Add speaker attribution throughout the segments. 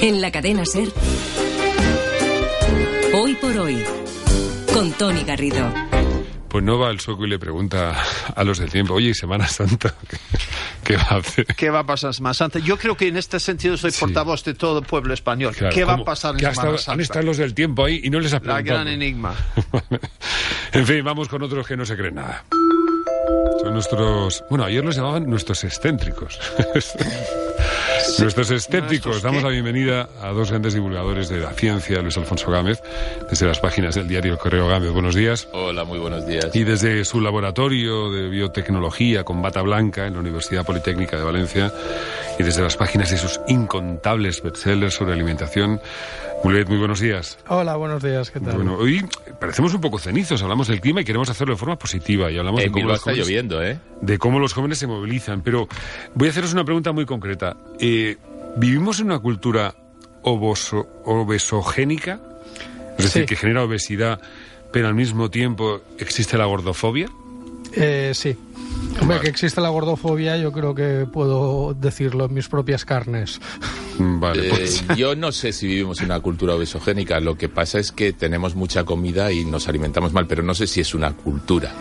Speaker 1: En la cadena Ser. Hoy por hoy. Con Tony Garrido.
Speaker 2: Pues no va al soco y le pregunta a los del tiempo, oye, Semana Santa, ¿qué, va a hacer?
Speaker 3: ¿Qué va a pasar Semana Santa? Yo creo que en este sentido soy
Speaker 2: Sí.
Speaker 3: portavoz de todo el pueblo español.
Speaker 2: Claro,
Speaker 3: ¿Qué va a pasar en
Speaker 2: ha
Speaker 3: Semana
Speaker 2: estado- Han
Speaker 3: Santa?
Speaker 2: estado los del tiempo ahí y no les has
Speaker 3: La gran enigma.
Speaker 2: En fin, vamos con otros que no se creen nada. Son nuestros... Bueno, ayer los llamaban nuestros excéntricos. Nuestros escépticos.
Speaker 3: ¿Nuestros
Speaker 2: Damos la bienvenida a dos grandes divulgadores de la ciencia, Luis Alfonso Gámez, desde las páginas del diario Correo Gámez. Buenos días.
Speaker 4: Hola, muy buenos días.
Speaker 2: Y desde su laboratorio de biotecnología con bata blanca en la Universidad Politécnica de Valencia y desde las páginas de sus incontables bestsellers sobre alimentación. Mulet, muy buenos días.
Speaker 5: Hola, buenos días, ¿qué tal?
Speaker 2: Bueno, hoy parecemos un poco cenizos, hablamos del clima y queremos hacerlo de forma positiva y hablamos de cómo, los
Speaker 4: está
Speaker 2: jóvenes,
Speaker 4: lloviendo, ¿eh?
Speaker 2: de cómo los jóvenes se movilizan. Pero voy a haceros una pregunta muy concreta. Eh, ¿Vivimos en una cultura oboso- obesogénica? Es decir,
Speaker 5: Sí.
Speaker 2: que genera obesidad, pero al mismo tiempo existe la gordofobia.
Speaker 5: Eh, sí. Hombre,
Speaker 2: Vale.
Speaker 5: que existe la gordofobia, yo creo que puedo decirlo en mis propias carnes.
Speaker 2: Mm, Vale,
Speaker 4: Eh,
Speaker 2: pues,
Speaker 4: yo no sé si vivimos en una cultura obesogénica. Lo que pasa es que tenemos mucha comida y nos alimentamos mal, pero no sé si es una cultura.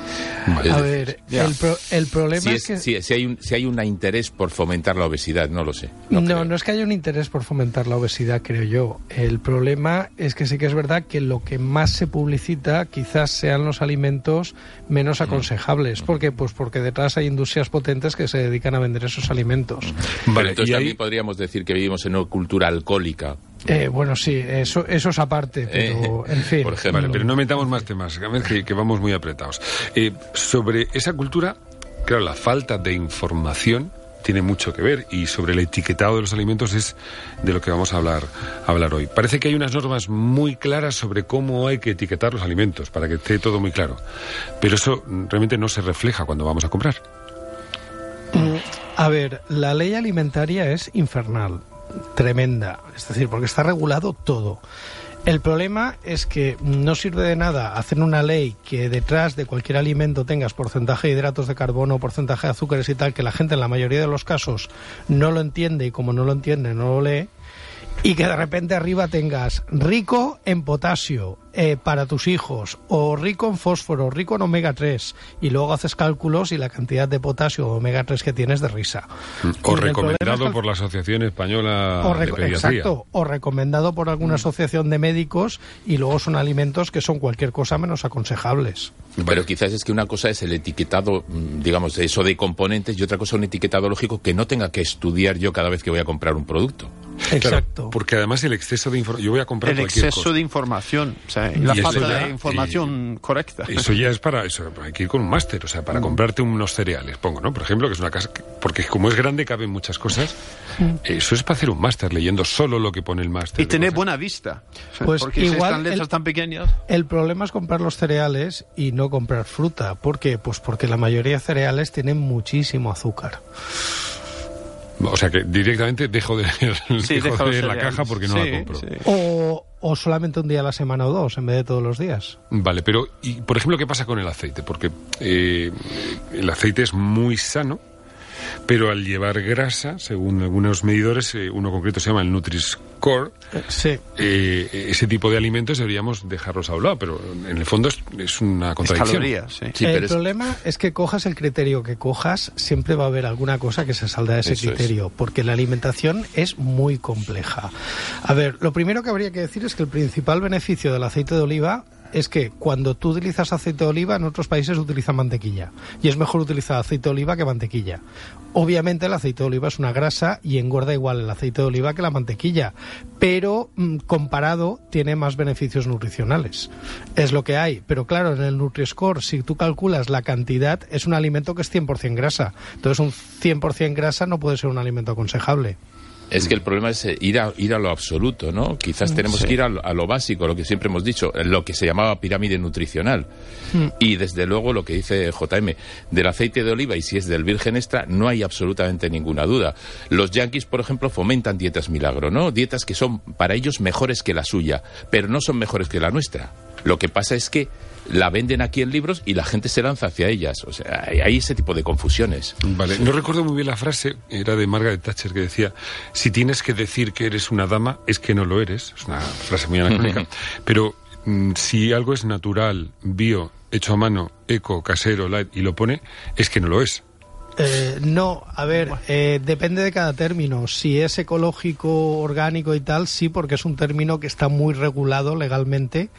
Speaker 5: A ver, el, pro- el problema
Speaker 4: si,
Speaker 5: es,
Speaker 4: es-
Speaker 5: que...
Speaker 4: si- si hay un, si hay un interés por fomentar la obesidad, no lo sé.
Speaker 5: No,
Speaker 4: No,
Speaker 5: es que haya un interés por fomentar la obesidad, creo yo. El problema es que sí que es verdad que lo que más se publicita quizás sean los alimentos menos aconsejables. ¿Por qué? Pues porque detrás hay industrias potentes que se dedican a vender esos alimentos.
Speaker 4: Pero
Speaker 2: vale,
Speaker 4: entonces
Speaker 2: y ahí-
Speaker 4: también podríamos decir que vivimos en una cultura alcohólica.
Speaker 5: Eh, bueno, sí, eso, eso es aparte, pero
Speaker 4: Eh,
Speaker 5: en fin.
Speaker 4: por ejemplo.
Speaker 2: Vale, pero no metamos más temas, que, que vamos muy apretados. Eh, sobre esa cultura, claro, la falta de información tiene mucho que ver y sobre el etiquetado de los alimentos es de lo que vamos a hablar, a hablar hoy. Parece que hay unas normas muy claras sobre cómo hay que etiquetar los alimentos, para que esté todo muy claro. Pero eso mm, realmente no se refleja cuando vamos a comprar.
Speaker 5: A ver, la ley alimentaria es infernal, tremenda, es decir, porque está regulado todo. El problema es que no sirve de nada hacer una ley que detrás de cualquier alimento tengas porcentaje de hidratos de carbono, porcentaje de azúcares y tal, que la gente en la mayoría de los casos no lo entiende y como no lo entiende no lo lee, y que de repente arriba tengas rico en potasio eh, para tus hijos, o rico en fósforo, rico en omega 3, y luego haces cálculos y la cantidad de potasio o omega 3 que tienes de risa.
Speaker 2: O
Speaker 5: Y problema es
Speaker 2: recomendado
Speaker 5: que-
Speaker 2: por la Asociación Española
Speaker 5: o
Speaker 2: de Pediatría.
Speaker 5: exacto, o recomendado por alguna asociación de médicos y luego son alimentos que son cualquier cosa menos aconsejables.
Speaker 4: Pero quizás es que una cosa es el etiquetado, mm, digamos, eso de componentes y otra cosa un etiquetado lógico que no tenga que estudiar yo cada vez que voy a comprar un producto.
Speaker 2: Claro,
Speaker 5: Exacto.
Speaker 2: porque además el exceso de información... Yo voy a comprar
Speaker 3: El
Speaker 2: cualquier
Speaker 3: exceso
Speaker 2: cosa.
Speaker 3: de información, o sea,
Speaker 2: Y
Speaker 3: la falta
Speaker 2: ya,
Speaker 3: de información correcta.
Speaker 2: Eso ya es para eso, hay que ir con un máster, o sea,
Speaker 3: Mm.
Speaker 2: para comprarte unos cereales, pongo, ¿no? Por ejemplo, que es una casa, que- porque como es grande caben muchas cosas, eso es para hacer un máster, leyendo solo lo que pone el máster.
Speaker 3: Mm. Y tener
Speaker 2: cosas.
Speaker 3: buena vista.
Speaker 5: Pues
Speaker 3: porque si
Speaker 5: igual
Speaker 3: están letras
Speaker 5: el-
Speaker 3: tan pequeñas.
Speaker 5: El problema es comprar los cereales y no comprar fruta. ¿Por qué? Pues porque la mayoría de cereales tienen muchísimo azúcar.
Speaker 2: O sea, que directamente dejo de,
Speaker 3: Sí,
Speaker 2: dejo de la caja porque no
Speaker 3: Sí,
Speaker 2: la compro.
Speaker 3: sí.
Speaker 5: O, o solamente un día a la semana o dos en vez de todos los días.
Speaker 2: Vale, pero, y, por ejemplo, ¿qué pasa con el aceite? Porque eh, el aceite es muy sano, pero al llevar grasa, según algunos medidores, eh, uno concreto se llama el Nutri-Score,
Speaker 5: Sí.
Speaker 2: eh, ese tipo de alimentos deberíamos dejarlos a un lado, pero en el fondo es, es una
Speaker 3: Es
Speaker 2: contradicción.
Speaker 3: calorías, sí.
Speaker 4: Sí,
Speaker 5: el
Speaker 4: pero es-
Speaker 5: problema es que cojas el criterio que cojas, siempre va a haber alguna cosa que se saldrá de ese
Speaker 4: Eso es.
Speaker 5: criterio, porque la alimentación es muy compleja. A ver, lo primero que habría que decir es que el principal beneficio del aceite de oliva es que cuando tú utilizas aceite de oliva, en otros países utilizan mantequilla. Y es mejor utilizar aceite de oliva que mantequilla. Obviamente el aceite de oliva es una grasa y engorda igual el aceite de oliva que la mantequilla. Pero mm, comparado tiene más beneficios nutricionales. Es lo que hay. Pero claro, en el Nutri-Score, si tú calculas la cantidad, es un alimento que es 100% grasa. Entonces un 100% grasa no puede ser un alimento aconsejable.
Speaker 4: Es que el problema es eh, ir a, ir a lo absoluto, ¿no? Quizás tenemos que ir a lo, a lo básico, lo que siempre hemos dicho, eh, lo que se llamaba pirámide nutricional. Y desde luego lo que dice JM, del aceite de oliva y si es del virgen extra, no hay absolutamente ninguna duda. Los yanquis, por ejemplo, fomentan dietas milagro, ¿no? Dietas que son para ellos mejores que la suya, pero no son mejores que la nuestra. Lo que pasa es que la venden aquí en libros y la gente se lanza hacia ellas. O sea, hay, hay ese tipo de confusiones.
Speaker 2: Vale, no recuerdo muy bien la frase, era de Margaret Thatcher que decía, si tienes que decir que eres una dama, es que no lo eres. Es una frase muy anacrónica. Pero mm, si algo es natural, bio, hecho a mano, eco, casero, light, y lo pone, es que no lo es.
Speaker 5: Eh, no, a ver, eh, depende de cada término. Si es ecológico, orgánico y tal, sí, porque es un término que está muy regulado legalmente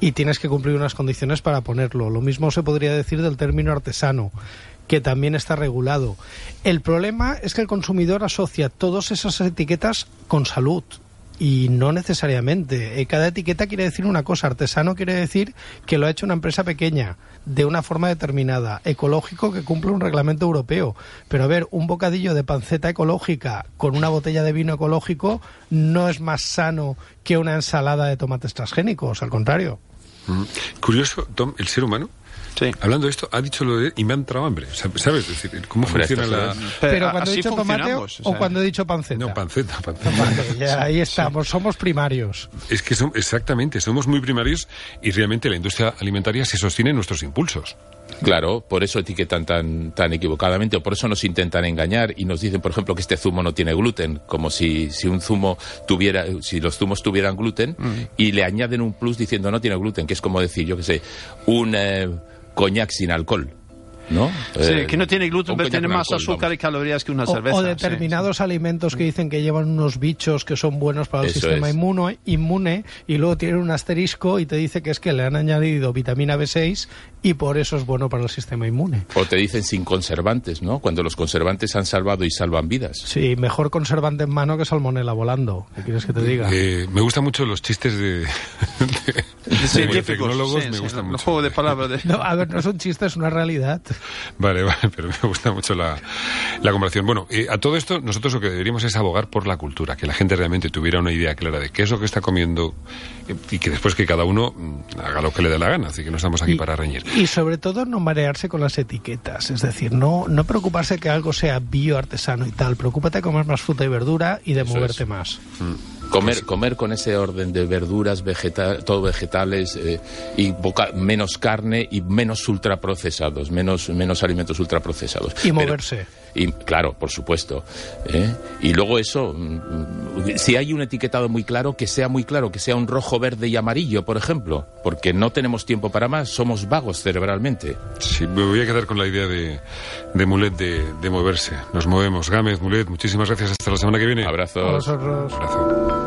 Speaker 5: y tienes que cumplir unas condiciones para ponerlo. Lo mismo se podría decir del término artesano que también está regulado. El problema es que el consumidor asocia todas esas etiquetas con salud y no necesariamente. Eh, Cada etiqueta quiere decir una cosa. Artesano quiere decir que lo ha hecho una empresa pequeña, de una forma determinada. Ecológico que cumple un reglamento europeo. Pero a ver, un bocadillo de panceta ecológica con una botella de vino ecológico no es más sano que una ensalada de tomates transgénicos, al contrario.
Speaker 2: Mm. Curioso, Tom, el ser humano,
Speaker 3: Sí.
Speaker 2: hablando de esto, ha dicho lo de y me ha entrado hambre. ¿Sabes? Es decir, ¿cómo
Speaker 4: Hombre,
Speaker 2: funciona la...?
Speaker 5: Pero cuando he dicho tomate o, cuando he dicho panceta.
Speaker 2: No, panceta, panceta.
Speaker 5: Ya, ahí estamos, somos primarios.
Speaker 2: Es que son, exactamente, somos muy primarios y realmente la industria alimentaria se sostiene en nuestros impulsos.
Speaker 4: Claro, por eso etiquetan tan, tan equivocadamente, o por eso nos intentan engañar y nos dicen, por ejemplo, que este zumo no tiene gluten, como si, si un zumo tuviera, si los zumos tuvieran gluten, y le añaden un plus diciendo no tiene gluten, que es como decir, yo qué sé, un eh, coñac sin alcohol, ¿no?
Speaker 3: Sí,
Speaker 4: Eh,
Speaker 3: que no tiene gluten, pero tiene más
Speaker 4: alcohol,
Speaker 3: azúcar
Speaker 4: vamos.
Speaker 3: y calorías que una
Speaker 5: O,
Speaker 3: cerveza.
Speaker 5: o
Speaker 3: sí.
Speaker 5: determinados alimentos que dicen que llevan unos bichos que son buenos para el
Speaker 4: Eso
Speaker 5: sistema
Speaker 4: es.
Speaker 5: inmuno- inmune y luego tienen un asterisco y te dice que es que le han añadido vitamina B6 y por eso es bueno para el sistema inmune.
Speaker 4: O te dicen sin conservantes, ¿no? Cuando los conservantes han salvado y salvan vidas.
Speaker 5: Sí, mejor conservante en mano que salmonela volando. ¿Qué quieres que te diga?
Speaker 2: Eh, me gustan mucho los chistes de, de- de
Speaker 3: Científicos,
Speaker 2: tecnólogos,
Speaker 3: sí,
Speaker 2: me
Speaker 3: sí,
Speaker 2: gustan
Speaker 3: el
Speaker 2: mucho.
Speaker 3: juego de palabras de...
Speaker 5: No, a ver, no es un chiste, es una realidad.
Speaker 2: Vale, vale, pero me gusta mucho la, la comparación. Bueno, eh, a todo esto nosotros lo que deberíamos es abogar por la cultura, que la gente realmente tuviera una idea clara de qué es lo que está comiendo eh, y que después que cada uno mm, haga lo que le dé la gana, así que no estamos aquí
Speaker 5: Y-
Speaker 2: para reñir.
Speaker 5: Y sobre todo no marearse con las etiquetas, es decir, no, no preocuparse que algo sea bio, artesano y tal, preocúpate de comer más fruta y verdura y de
Speaker 4: Eso
Speaker 5: moverte
Speaker 4: es.
Speaker 5: más.
Speaker 4: Comer, comer con ese orden de verduras, vegeta- todo vegetales eh, y poca- menos carne y menos ultraprocesados, menos, menos alimentos ultraprocesados.
Speaker 5: Y
Speaker 4: Pero-
Speaker 5: moverse.
Speaker 4: y, claro, por supuesto. ¿eh? Y luego eso, mm, si hay un etiquetado muy claro, que sea muy claro, que sea un rojo, verde y amarillo, por ejemplo, porque no tenemos tiempo para más, somos vagos cerebralmente.
Speaker 2: Sí, me voy a quedar con la idea de, de Mulet de, de moverse. Nos movemos. Gámez, Mulet, muchísimas gracias. Hasta la semana que viene.
Speaker 4: Abrazos.
Speaker 5: A vosotros.
Speaker 2: Abrazo.